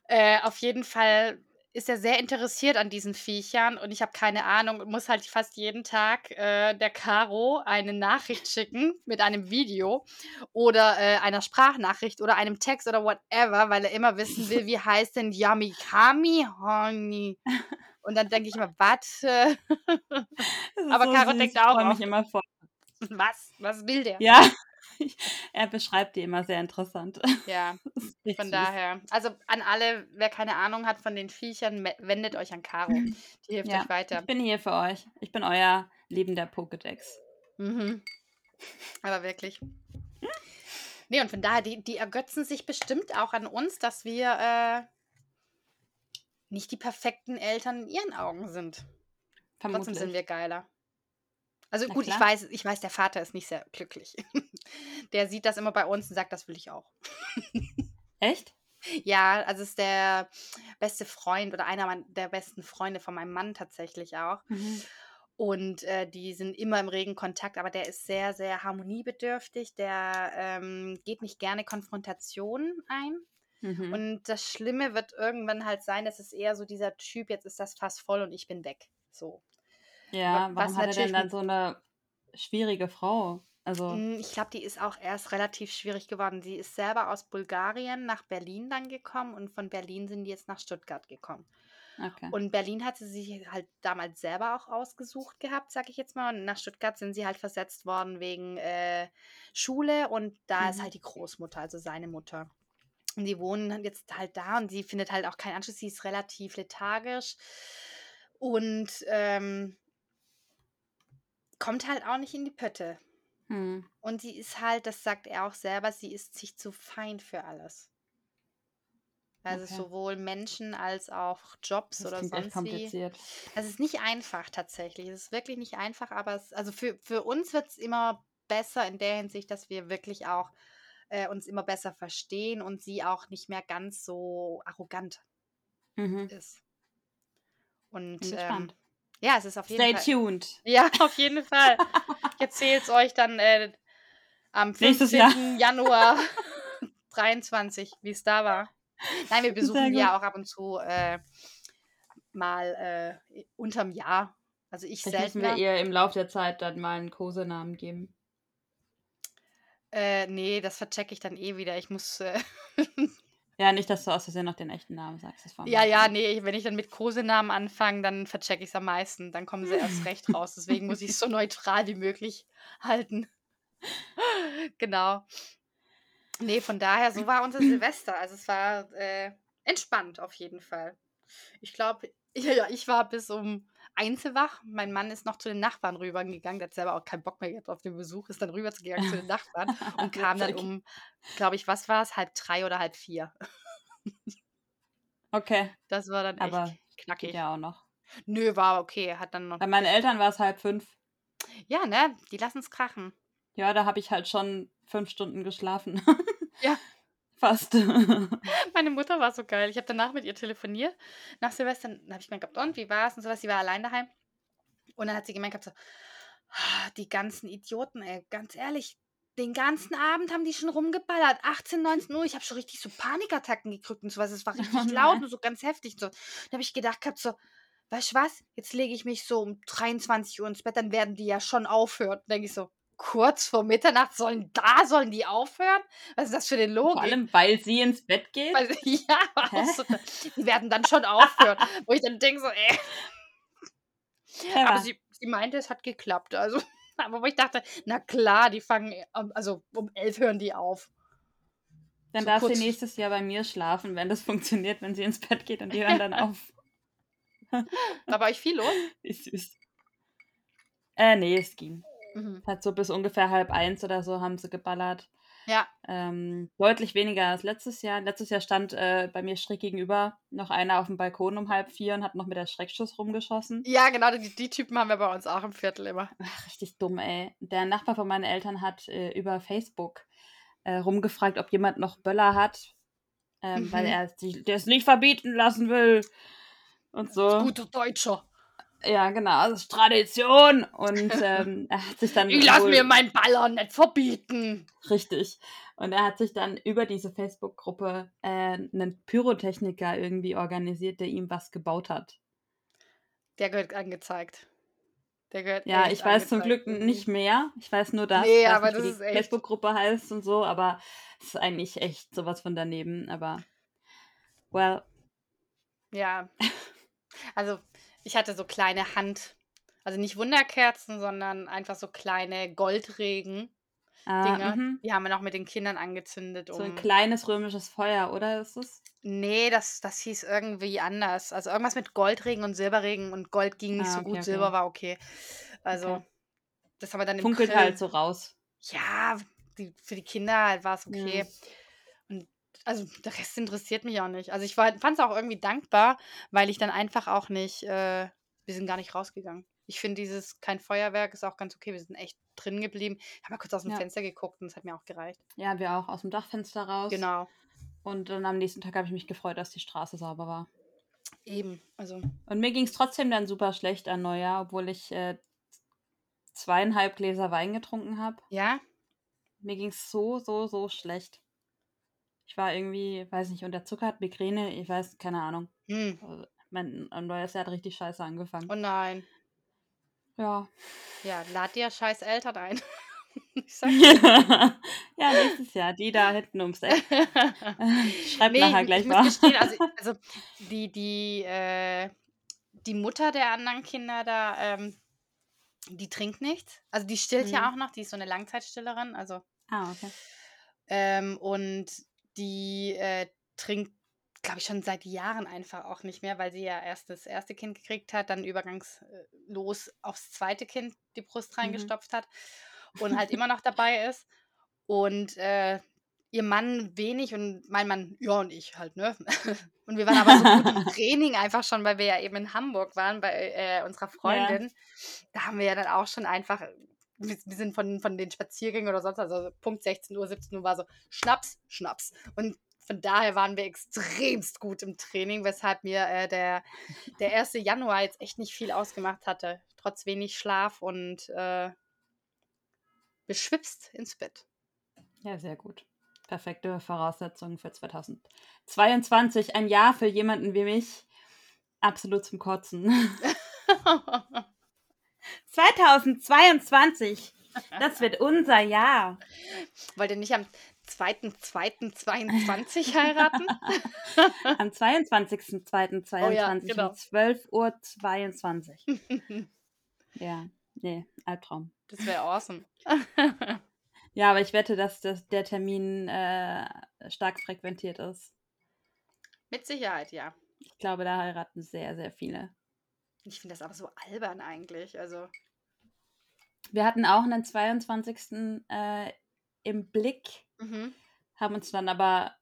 Äh, auf jeden Fall ist er sehr interessiert an diesen Viechern und ich habe keine Ahnung und muss halt fast jeden Tag äh, der Caro eine Nachricht schicken mit einem Video oder äh, einer Sprachnachricht oder einem Text oder whatever, weil er immer wissen will, wie heißt denn Yamikami Honey. Und dann denke ich immer, warte. Aber so Caro süß, denkt ich auch, freu mich auf, immer voll. was? Was will der? Ja, er beschreibt die immer sehr interessant. Ja, von daher. Also an alle, wer keine Ahnung hat von den Viechern, wendet euch an Caro. Die hilft Ja, euch weiter. ich bin hier für euch. Ich bin euer liebender Pokédex. Mhm. Aber wirklich. Nee, und von daher, die, die ergötzen sich bestimmt auch an uns, dass wir äh, nicht die perfekten Eltern in ihren Augen sind. Trotzdem Vermutlich. sind wir geiler. Also Na gut, ich weiß, ich weiß, der Vater ist nicht sehr glücklich. Der sieht das immer bei uns und sagt, das will ich auch. Echt? Ja, also ist der beste Freund oder einer der besten Freunde von meinem Mann tatsächlich auch. Mhm. Und äh, die sind immer im regen Kontakt, aber der ist sehr, sehr harmoniebedürftig. Der ähm, geht nicht gerne Konfrontationen ein. Mhm. Und das Schlimme wird irgendwann halt sein, dass es eher so dieser Typ, jetzt ist das Fass voll und ich bin weg. So. ja, was warum hat er denn dann so eine schwierige Frau? Also, Mm, Ich glaube, die ist auch erst relativ schwierig geworden. Sie ist selber aus Bulgarien nach Berlin dann gekommen und von Berlin sind die jetzt nach Stuttgart gekommen. okay. Und Berlin hat sie sich halt damals selber auch ausgesucht gehabt, sag ich jetzt mal. Und nach Stuttgart sind sie halt versetzt worden wegen äh, Schule und da ist Mhm. halt die Großmutter, also seine Mutter. Und die wohnen jetzt halt da und sie findet halt auch keinen Anschluss. Sie ist relativ lethargisch und ähm, kommt halt auch nicht in die Pötte. Hm. Und sie ist halt, das sagt er auch selber, sie ist sich zu fein für alles. Also Okay. sowohl Menschen als auch Jobs Das oder klingt echt sonst wie. kompliziert. Es ist nicht einfach tatsächlich. Es ist wirklich nicht einfach, aber es, also für, für uns wird es immer besser in der Hinsicht, dass wir wirklich auch äh, uns immer besser verstehen und sie auch nicht mehr ganz so arrogant Mhm. ist. Und ähm. Ja, es ist auf jeden Stay Fall. tuned. Ja, auf jeden Fall. Ich erzähle es euch dann äh, am 15. Nächstes Jahr. Januar 23, wie es da war. Nein, wir besuchen ja auch ab und zu äh, mal äh, unterm Jahr. Also ich Vielleicht müssen wir ihr im Laufe der Zeit dann mal einen Kosenamen geben. Äh, nee, das verchecke ich dann eh wieder. Ich muss. Ja, nicht, dass du aus Versehen noch den echten Namen sagst. Das war ja, ja, nee, wenn ich dann mit Kosenamen anfange, dann verchecke ich es am meisten. Dann kommen sie erst recht raus. Deswegen muss ich es so neutral wie möglich halten. genau. Nee, von daher, so war unser Silvester. Also es war äh, entspannt auf jeden Fall. Ich glaube, ja, ja, ich war bis um eins wach. Mein Mann ist noch zu den Nachbarn rübergegangen. Der hat selber auch keinen Bock mehr gehabt auf den Besuch, ist dann rübergegangen zu den Nachbarn und kam dann um, glaube ich, was war es, halb drei oder halb vier. Okay, Das war dann echt aber knackig. ja auch noch. Nö, war okay. Hat dann noch. Bei meinen Eltern war es halb fünf. Ja, ne? Die lassen es krachen. Ja, da habe ich halt schon fünf Stunden geschlafen. Ja. Fast. Meine Mutter war so geil. Ich habe danach mit ihr telefoniert. Nach Silvester dann habe ich gemeint, gehabt, und wie war es und sowas. Sie war allein daheim. Und dann hat sie gemeint, gehabt, so, "Ah, die ganzen Idioten, ey, ganz ehrlich, den ganzen Abend haben die schon rumgeballert. 18, 19 Uhr. Ich habe schon richtig so Panikattacken gekriegt und sowas. Es war richtig Oh laut und so ganz heftig. So. Da habe ich gedacht, gehabt, so, weißt du was? Jetzt lege ich mich so um 23 Uhr ins Bett, dann werden die ja schon aufhören. denke ich so, kurz vor Mitternacht sollen da, sollen die aufhören? Was ist das für eine Logik? Vor allem, weil sie ins Bett geht. Weil, ja, so, die werden dann schon aufhören. wo ich dann denke so, ey. Clever. Aber sie, sie meinte, es hat geklappt. Also, aber wo ich dachte, na klar, die fangen, ähm, also um elf hören die auf. Dann so darf kurz- sie nächstes Jahr bei mir schlafen, wenn das funktioniert, wenn sie ins Bett geht und die hören dann auf. War bei euch viel los? Wie süß. Äh, nee, es ging. Mhm. Hat so bis ungefähr halb eins oder so haben sie geballert. Ja. Ähm, deutlich weniger als letztes Jahr. Letztes Jahr stand äh, bei mir schräg gegenüber noch einer auf dem Balkon um halb vier und hat noch mit der Schreckschuss rumgeschossen. Ja, genau, die, die Typen haben wir bei uns auch im Viertel immer. Ach, richtig dumm, ey. Der Nachbar von meinen Eltern hat äh, über Facebook äh, rumgefragt, ob jemand noch Böller hat, ähm, Mhm. weil er sich das nicht verbieten lassen will. Und so. Guter Deutscher. Ja, genau, das ist Tradition. Und ähm, er hat sich dann. Ich lass wohl- mir meinen Baller nicht verbieten. Richtig. Und er hat sich dann über diese Facebook-Gruppe äh, einen Pyrotechniker irgendwie organisiert, der ihm was gebaut hat. Der gehört angezeigt. Der gehört Ja, ich weiß zum. Glück nicht mehr. Ich weiß nur das, Nee, ich aber nicht, das die ist echt- Facebook-Gruppe heißt und so, aber es ist eigentlich echt sowas von daneben. Aber well, Ja. Also, ich hatte so kleine Hand. Also nicht Wunderkerzen, sondern einfach so kleine Goldregen. ah, Dinger. mhm. Die haben wir noch mit den Kindern angezündet. Um... so ein kleines römisches Feuer, oder ist es? Nee, das, das hieß irgendwie anders. Also irgendwas mit Goldregen und Silberregen und Gold ging nicht Ah, so okay, gut, okay. Silber war okay. Also, Okay. das haben wir dann im Funkelt Grill. halt so raus. Ja, die, für die Kinder halt war es okay. Ja. Also der Rest interessiert mich auch nicht. Also ich fand es auch irgendwie dankbar, weil ich dann einfach auch nicht, äh, wir sind gar nicht rausgegangen. Ich finde dieses kein Feuerwerk ist auch ganz okay. Wir sind echt drin geblieben. Ich habe mal kurz aus dem Ja. Fenster geguckt und es hat mir auch gereicht. Ja, wir auch aus dem Dachfenster raus. Genau. Und dann am nächsten Tag habe ich mich gefreut, dass die Straße sauber war. Eben. Also, Und mir ging es trotzdem dann super schlecht an Neujahr, obwohl ich äh, zweieinhalb Gläser Wein getrunken habe. ja, Mir ging es so, so, so schlecht. Ich war irgendwie, weiß nicht, unter Zucker, hat Migräne, ich weiß, keine Ahnung. hm. Also, Mein am Neujahrsjahr hat richtig scheiße angefangen. Oh nein. ja. Ja, lad dir scheiß Eltern ein. ich sag ja, nächstes Jahr, die da hinten ums Eck. Schreibt Nee, nachher ich, gleich ich mal. gestehen, also, also die, die, äh, die Mutter der anderen Kinder da, ähm, die trinkt nichts. Also die stillt ja Mhm. auch noch, die ist so eine Langzeitstillerin, also Ah, okay. ähm, und die äh, trinkt, glaube ich, schon seit Jahren einfach auch nicht mehr, weil sie ja erst das erste Kind gekriegt hat, dann übergangslos aufs zweite Kind die Brust Mhm. reingestopft hat und halt immer noch dabei ist. Und äh, ihr Mann wenig und mein Mann, ja, und ich halt, ne? Und wir waren aber so gut im Training einfach schon, weil wir ja eben in Hamburg waren bei äh, unserer Freundin. Da haben wir ja dann auch schon einfach, wir, wir sind von, von den Spaziergängen oder sonst, was, also Punkt 16 Uhr, 17 Uhr war so Schnaps, Schnaps. Und von daher waren wir extremst gut im Training, weshalb mir äh, der, der 1. Januar jetzt echt nicht viel ausgemacht hatte. Trotz wenig Schlaf und äh, beschwipst ins Bett. Ja, sehr gut. Perfekte Voraussetzungen für 2022. Ein Jahr für jemanden wie mich. Absolut zum Kotzen. 2022. Das wird unser Jahr. Wollt ihr nicht am 2.2.22 heiraten? Am 22.02.22 Oh ja, genau. um 12.22 Uhr. Ja, nee, Albtraum. Das wäre awesome. Ja, aber ich wette, dass das, der Termin äh, stark frequentiert ist. Mit Sicherheit, ja. Ich glaube, da heiraten sehr, sehr viele. Ich finde das aber so albern eigentlich. Also, Wir hatten auch einen 22. Äh, im Blick, mhm. haben uns dann aber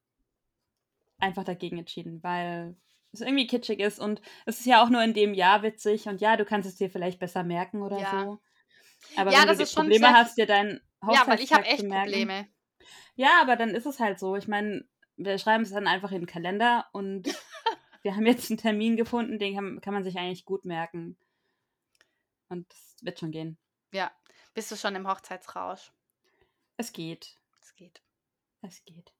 einfach dagegen entschieden, weil es irgendwie kitschig ist und es ist ja auch nur in dem Jahr witzig und ja, du kannst es dir vielleicht besser merken oder Ja. so. Aber Ja, wenn du Probleme hast, dir deinen ja, weil ich habe Hochzeitstag echt. Probleme. Ja, aber dann ist es halt so. Ich meine, wir schreiben es dann einfach in den Kalender und wir haben jetzt einen Termin gefunden, den kann, kann man sich eigentlich gut merken. Und das wird schon gehen. Ja. Bist du schon im Hochzeitsrausch? Es geht. Es geht. Es geht.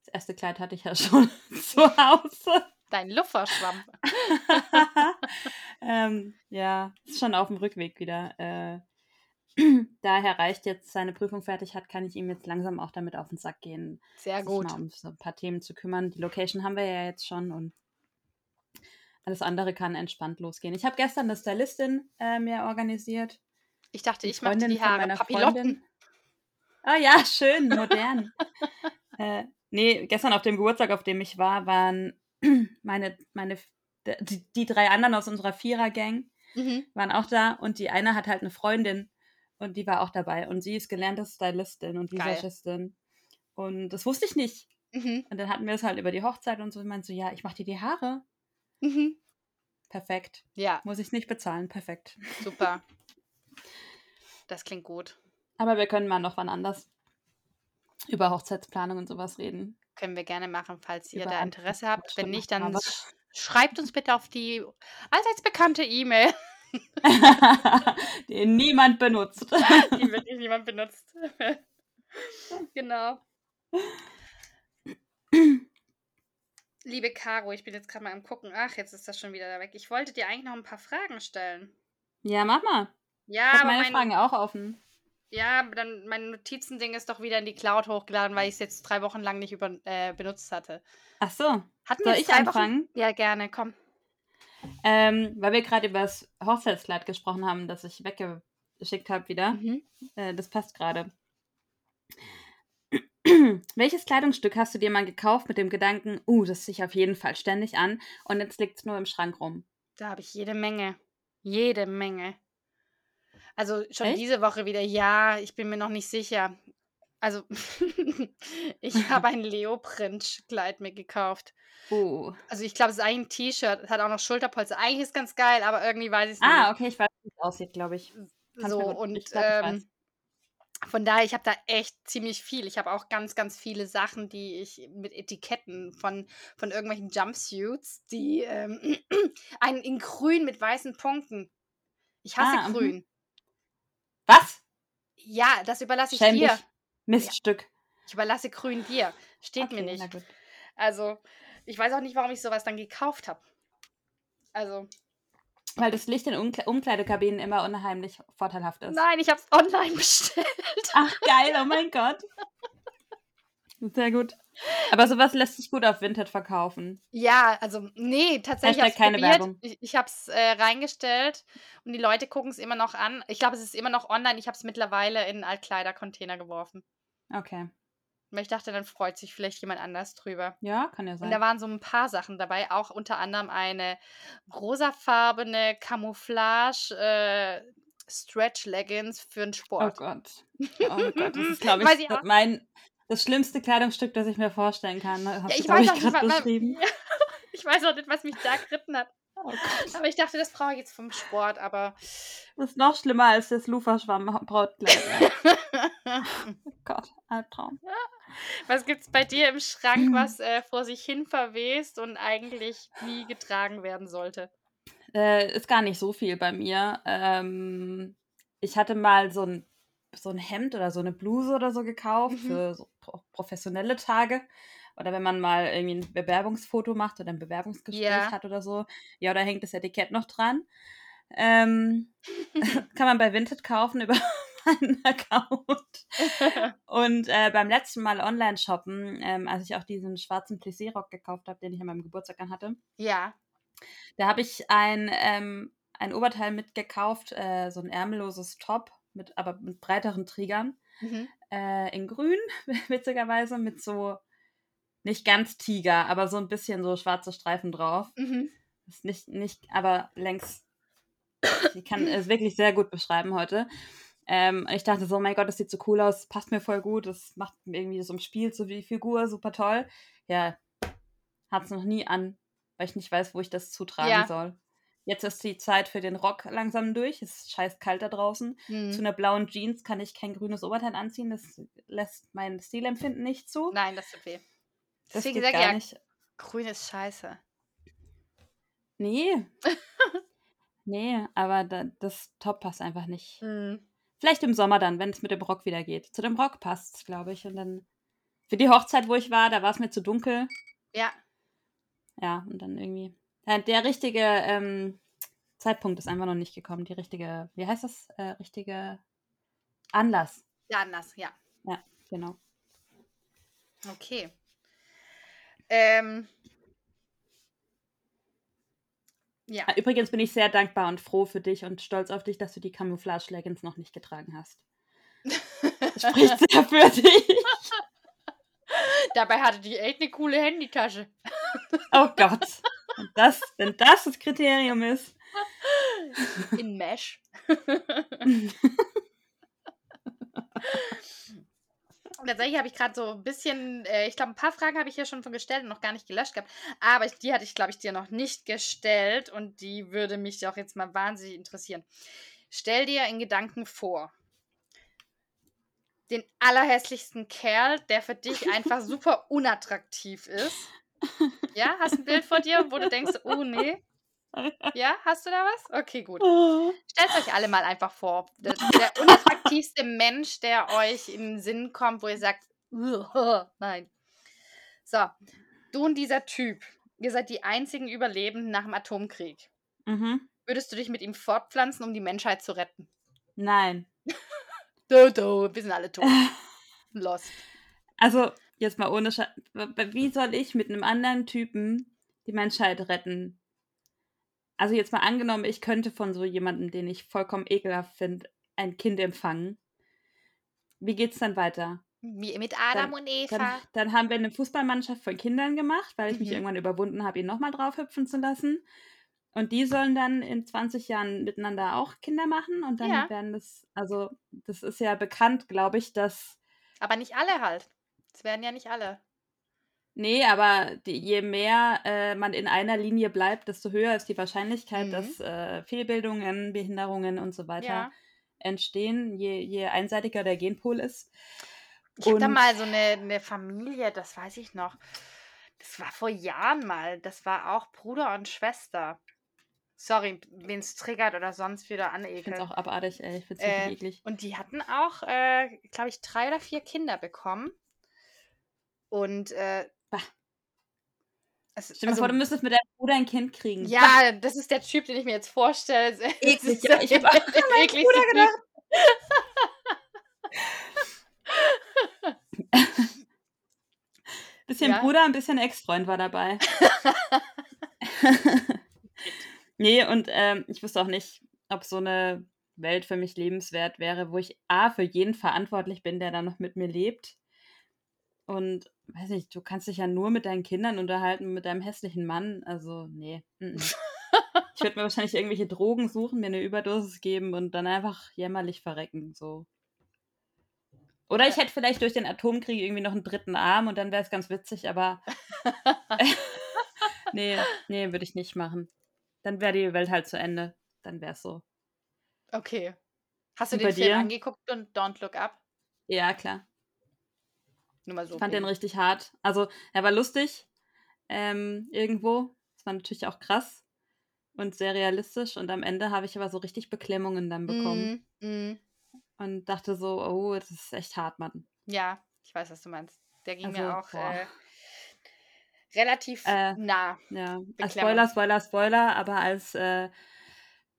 Das erste Kleid hatte ich ja schon zu Hause. Dein Lufferschwamm. ähm, ja, ist schon auf dem Rückweg wieder. Äh, da Herr Reicht jetzt seine Prüfung fertig hat, kann ich ihm jetzt langsam auch damit auf den Sack gehen, Sehr sich gut. mal um so ein paar Themen zu kümmern. Die Location haben wir ja jetzt schon und alles andere kann entspannt losgehen. Ich habe gestern eine Stylistin äh, mir organisiert. Ich dachte, ich mache die Haare. Papillotten. Freundin. Ah ja, schön, modern. äh, nee, gestern auf dem Geburtstag, auf dem ich war, waren meine, meine, die, die drei anderen aus unserer Vierer-Gang Mhm. waren auch da und die eine hat halt eine Freundin und die war auch dabei und sie ist gelernte Stylistin und. Visagistin. Und das wusste ich nicht. Mhm. Und dann hatten wir es halt über die Hochzeit und so. Ich meinte so, ja, ich mache dir die Haare. Mhm. Perfekt. Ja, Muss ich nicht bezahlen. Perfekt. super. Das klingt gut. Aber wir können mal noch wann anders über Hochzeitsplanung und sowas reden. Können wir gerne machen, falls ihr Über da Interesse habt. Wenn nicht, dann schreibt uns bitte auf die allseits bekannte E-Mail, Den niemand benutzt. die wirklich niemand benutzt. genau. Liebe Caro, ich bin jetzt gerade mal am gucken. Ach, jetzt ist das schon wieder da weg. Ich wollte dir eigentlich noch ein paar Fragen stellen. Ja, mach mal. Ja, Ich aber meine mein, Fragen auch offen. ja, dann mein Notizending ist doch wieder in die Cloud hochgeladen, weil ich es jetzt drei Wochen lang nicht über, äh, benutzt hatte. Ach so. Hatten Soll wir ich drei Wochen? anfangen? Ja, gerne, komm. Ähm, weil wir gerade über das Hochzeitskleid gesprochen haben, das ich weggeschickt habe wieder. Mhm. Äh, das passt gerade. Welches Kleidungsstück hast du dir mal gekauft mit dem Gedanken, uh, das ziehe ich auf jeden Fall ständig an und jetzt liegt es nur im Schrank rum? Da habe ich jede Menge. Jede Menge. Also schon Echt? diese Woche wieder, ja, ich bin mir noch nicht sicher. Also, ich habe ein Leoprint-Kleid mir gekauft. Uh. Also, ich glaube, es ist eigentlich ein T-Shirt. Es hat auch noch Schulterpolster. Eigentlich ist es ganz geil, aber irgendwie weiß ich es Ah, nicht. okay, ich weiß, wie es aussieht, glaube ich. Kann's So, und ähm, von daher, ich habe da echt ziemlich viel. Ich habe auch ganz, ganz viele Sachen, die ich mit Etiketten von, von irgendwelchen Jumpsuits, die ähm, einen in grün mit weißen Punkten. Ich hasse Ah, mhm. grün. Was? Ja, das überlasse ich Schäm dir. dich. Miststück. Ich überlasse grün dir. Steht Okay, mir nicht. Also, ich weiß auch nicht, warum ich sowas dann gekauft habe. Also, Weil das Licht in Umkle Umkleidekabinen immer unheimlich vorteilhaft ist. nein, ich habe es online bestellt. Ach, geil, oh mein Gott. Sehr gut. Aber sowas lässt sich gut auf Vinted verkaufen. Ja, also, nee, tatsächlich Hashtag keine probiert. Werbung. Ich, ich habe es äh, reingestellt und die Leute gucken es immer noch an. Ich glaube, es ist immer noch online. Ich habe es mittlerweile in einen Altkleidercontainer geworfen. Okay. Weil ich dachte, dann freut sich vielleicht jemand anders drüber. Ja, kann ja Und sein. da waren so ein paar Sachen dabei, auch unter anderem eine rosafarbene Camouflage äh, Stretch Leggings für den Oh Sport. Gott. Oh Gott, das ist, glaube ich, ich auch. mein, das schlimmste Kleidungsstück, das ich mir vorstellen kann. Hast Ja, ich weiß auch nicht, grad wa- wa- beschrieben. Ja, ich weiß auch nicht, was mich da geritten hat. Oh. Aber ich dachte, das brauche ich jetzt vom Sport, aber Das ist noch schlimmer als das Luferschwamm-Brautkleid. Oh Gott, Albtraum. Was gibt's bei dir im Schrank, Mhm. was äh, vor sich hin verwest und eigentlich nie getragen werden sollte? Äh, ist gar nicht so viel bei mir. Ähm, ich hatte mal so ein, so ein Hemd oder so eine Bluse oder so gekauft Mhm. für so pro professionelle Tage. Oder wenn man mal irgendwie ein Bewerbungsfoto macht oder ein Bewerbungsgespräch Ja. hat oder so. Ja, da hängt das Etikett noch dran. Ähm, kann man bei Vinted kaufen über meinen Account. Und äh, beim letzten Mal online shoppen, ähm, als ich auch diesen schwarzen Plissé-Rock gekauft habe, den ich an meinem Geburtstag anhatte, ja. da habe ich ein, ähm, ein Oberteil mitgekauft, äh, so ein ärmelloses Top, mit, aber mit breiteren Trägern, Mhm. äh, in grün, witzigerweise, mit so, nicht ganz Tiger, aber so ein bisschen so schwarze Streifen drauf. Mhm. Ist nicht, nicht, aber längs, ich kann es wirklich sehr gut beschreiben heute. Ähm, ich dachte so, oh mein Gott, das sieht so cool aus, passt mir voll gut, das macht irgendwie so im Spiel so wie die Figur, super toll. Ja, hat es noch nie an, weil ich nicht weiß, wo ich das zutragen Ja. soll. Jetzt ist die Zeit für den Rock langsam durch. Es ist scheiß kalt da draußen. Zu Mhm. einer blauen Jeans kann ich kein grünes Oberteil anziehen. Das lässt mein Stilempfinden nicht zu. Nein, das tut weh. das Deswegen geht sag ich gar ja, nicht. grün ist scheiße. Nee. nee, aber da, das Top passt einfach nicht. Mhm. Vielleicht im Sommer dann, wenn es mit dem Rock wieder geht. Zu dem Rock passt es, glaube ich. Und dann für die Hochzeit, wo ich war, da war es mir zu dunkel. Ja, Ja, und dann irgendwie. Ja, der richtige ähm, Zeitpunkt ist einfach noch nicht gekommen. Die richtige, wie heißt das? Äh, richtige Anlass. ja, anders, ja. Genau. Okay. Ähm. Ja. Ah, Übrigens bin ich sehr dankbar und froh für dich und stolz auf dich, dass du die Camouflage Leggings noch nicht getragen hast. Das spricht sehr für dich. Dabei hatte die echt eine coole Handytasche. Oh Gott. Und das, wenn das das Kriterium ist. In Mesh. Tatsächlich habe ich gerade so ein bisschen, äh, ich glaube, ein paar Fragen habe ich hier schon von gestellt und noch gar nicht gelöscht gehabt. Aber ich, die hatte ich, glaube ich, dir noch nicht gestellt und die würde mich auch jetzt mal wahnsinnig interessieren. Stell dir in Gedanken vor, den allerhässlichsten Kerl, der für dich einfach super unattraktiv ist. Ja, hast ein Bild vor dir, wo du denkst, oh nee. Ja, hast du da was? Okay, gut. Stellt euch alle mal einfach vor. Der, der unattraktivste Mensch, der euch in den Sinn kommt, wo ihr sagt, nein. So, du und dieser Typ, ihr seid die einzigen Überlebenden nach dem Atomkrieg. Mhm. Würdest du dich mit ihm fortpflanzen, um die Menschheit zu retten? Nein. Du, du, wir sind alle tot. Lost. Also, jetzt mal ohne Sche Wie soll ich mit einem anderen Typen die Menschheit retten? Also jetzt mal angenommen, ich könnte von so jemandem, den ich vollkommen ekelhaft finde, ein Kind empfangen. Wie geht's dann weiter? Wie mit Adam Dann, und Eva. dann, dann haben wir eine Fußballmannschaft von Kindern gemacht, weil ich mich Mhm. irgendwann überwunden habe, ihn nochmal draufhüpfen zu lassen. Und die sollen dann in 20 Jahren miteinander auch Kinder machen und dann Ja. werden das, also das ist ja bekannt, glaube ich, dass Aber nicht alle halt. Es werden ja nicht alle. Nee, aber die, je mehr äh, man in einer Linie bleibt, desto höher ist die Wahrscheinlichkeit, Mhm. dass äh, Fehlbildungen, Behinderungen und so weiter Ja. entstehen, je, je einseitiger der Genpool ist. Ich habe da mal so eine, eine Familie, das weiß ich noch. Das war vor Jahren mal. Das war auch Bruder und Schwester. Sorry, wen es triggert oder sonst wieder Ich finde es anekelt. auch abartig, ey. Ich finde es Äh, eklig. Und die hatten auch, äh, glaube ich, drei oder vier Kinder bekommen. Und äh, Bah. es, Stell dir also, vor, du müsstest mit deinem Bruder ein Kind kriegen. ja, das ist der Typ, den ich mir jetzt vorstelle. Eklig, ja, ich hab auch an meinen Bruder gedacht. Bisschen Ja. Bruder, ein bisschen Ex-Freund war dabei. nee, und ähm, ich wusste auch nicht, ob so eine Welt für mich lebenswert wäre, wo ich A, für jeden verantwortlich bin, der da noch mit mir lebt. Und weiß nicht, du kannst dich ja nur mit deinen Kindern unterhalten, mit deinem hässlichen Mann. Also, nee. mm, mm. Ich würde mir wahrscheinlich irgendwelche Drogen suchen, mir eine Überdosis geben und dann einfach jämmerlich verrecken. So. Oder ich hätte vielleicht durch den Atomkrieg irgendwie noch einen dritten Arm und dann wäre es ganz witzig, aber nee, nee, würde ich nicht machen. Dann wäre die Welt halt zu Ende. Dann wäre es so. Okay. Hast du Und den Film dir? angeguckt und Don't Look Up? Ja, klar. Nur mal so. Ich fand den bin- richtig hart. Also, er war lustig. Ähm, irgendwo. Das war natürlich auch krass und sehr realistisch. Und am Ende habe ich aber so richtig Beklemmungen dann bekommen. Mm, mm. Und dachte so, oh, das ist echt hart, Mann. Ja, ich weiß, was du meinst. Der ging mir Also, auch boah. äh, relativ Äh, nah. Ja, als. Spoiler, Spoiler, Spoiler, aber als äh,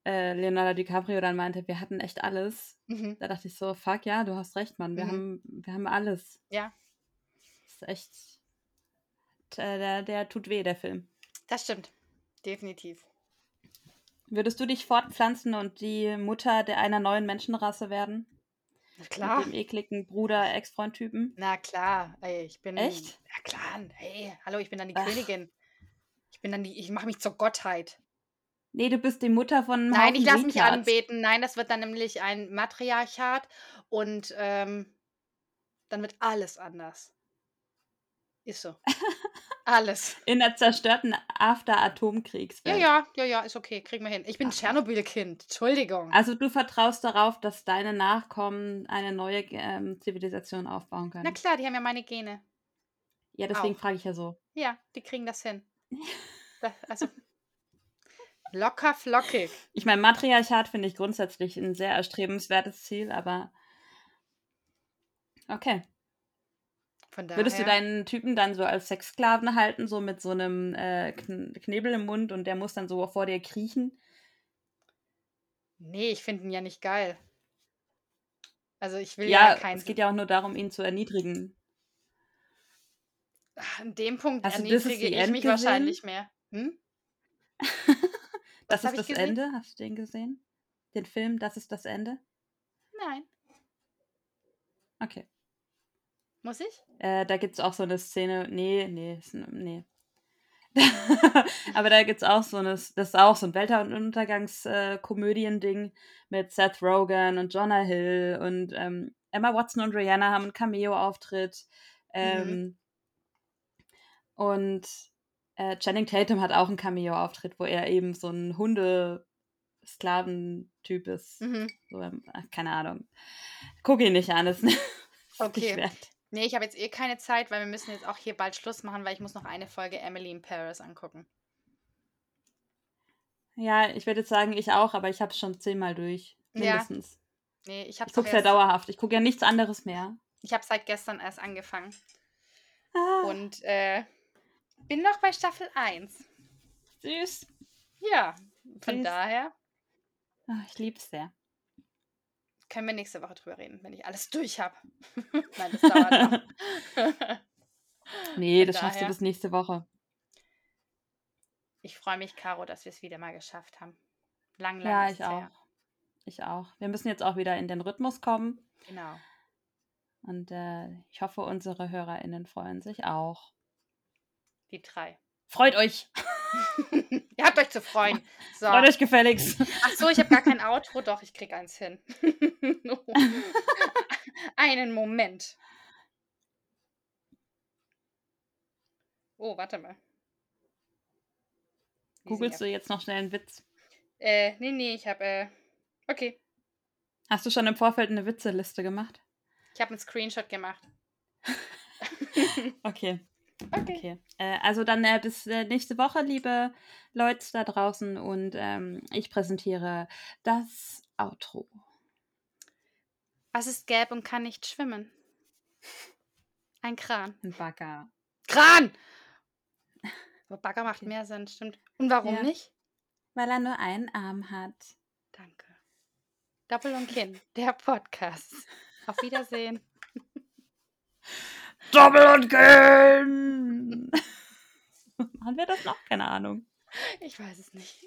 äh, Leonardo DiCaprio dann meinte, wir hatten echt alles, Mhm. da dachte ich so, fuck ja, du hast recht, Mann, wir, Mhm. haben, wir haben alles. Ja, ist echt, äh, der, der tut weh, der Film. das stimmt. Definitiv. Würdest du dich fortpflanzen und die Mutter der einer neuen Menschenrasse werden? Na klar. Mit dem ekligen Bruder-Ex-Freund-Typen? Na klar. Ey, ich bin. Echt? Ja klar. Hey, hallo, ich bin dann die Ach. Königin. Ich bin dann die. Ich mache mich zur Gottheit. Nee, du bist die Mutter von Nein, Haufen ich lasse mich anbeten. Nein, das wird dann nämlich ein Matriarchat und ähm, dann wird alles anders. Ist so. alles. In der zerstörten Ja, After-Atomkriegswelt. ja, ja, ja, ist okay. Kriegen wir hin. Ich bin Tschernobyl-Kind. Entschuldigung. Also du vertraust darauf, dass deine Nachkommen eine neue ähm, Zivilisation aufbauen Na können. klar, die haben ja meine Gene. Ja, deswegen frage ich ja so. Ja, die kriegen das hin. Da, also locker flockig. Ich meine, Matriarchat finde ich grundsätzlich ein sehr erstrebenswertes Ziel, aber okay. Daher. Würdest du deinen Typen dann so als Sexsklaven halten, so mit so einem äh, Kn Knebel im Mund und der muss dann so vor dir kriechen? Nee, ich finde ihn ja nicht geil. Also ich will ja, Ja, keinen. es geht ja auch nur darum, ihn zu erniedrigen. An dem Punkt Hast erniedrige ich End mich gesehen? wahrscheinlich mehr. Hm? Das ist das? Ende? Hast du den gesehen? Den Film, das ist das Ende? Nein. Okay. Muss ich? Äh, da gibt es auch so eine Szene. Nee, nee, nee. Aber da gibt es auch so eine. Das ist auch so ein Weltuntergangskomödien-Ding mit Seth Rogen und Jonah Hill und ähm, Emma Watson und Rihanna haben einen Cameo-Auftritt. Mhm. Ähm, Und äh, Channing Tatum hat auch einen Cameo-Auftritt, wo er eben so ein Hunde-Sklaven-Typ ist. Mhm. So, ähm, ach, keine Ahnung. Guck ihn nicht an, das ist Okay. Nee, ich habe jetzt eh keine Zeit, weil wir müssen jetzt auch hier bald Schluss machen, weil ich muss noch eine Folge Emily in Paris angucken. Ja, ich würde jetzt sagen, ich auch, aber ich habe es schon zehnmal durch. Ja. Mindestens. Nee, ich habe Ich gucke ja dauerhaft. Ich gucke ja nichts anderes mehr. Ich habe seit gestern erst angefangen. Ah, Und äh, bin noch bei Staffel 1. süß. Ja, von Süß. daher Ah, ich liebe es sehr. Können wir nächste Woche drüber reden, wenn ich alles durch habe. Nein, das dauert noch. Nee, Von das schaffst du daher- bis nächste Woche. Ich freue mich, Caro, dass wir es wieder mal geschafft haben. Lang, lang Ja, ich auch. her. Ich auch. Wir müssen jetzt auch wieder in den Rhythmus kommen. Genau. Und äh, ich hoffe, unsere HörerInnen freuen sich auch. Die drei. Freut euch! Ihr habt euch zu freuen. So. Freut euch gefälligst! Ach so, ich habe gar kein Outro. Doch, ich krieg eins hin. Einen Moment. Oh, warte mal. Wie Googlest du jetzt noch schnell einen Witz? Äh, nee, nee, ich habe, äh, okay. Hast du schon im Vorfeld eine Witzeliste gemacht? Ich habe einen Screenshot gemacht. Okay, Okay. okay. Äh, also dann äh, bis äh, nächste Woche, liebe Leute da draußen. Und ähm, ich präsentiere das Outro. Was ist gelb und kann nicht schwimmen? Ein Kran. Ein Bagger. Kran! Aber Bagger macht Okay. mehr Sinn, stimmt. Und warum Ja. nicht? Weil er nur einen Arm hat. Danke. Doppel und Kinn, der Podcast. Auf Wiedersehen. Doppel und Kinn! Machen wir das noch? Keine Ahnung. Ich weiß es nicht.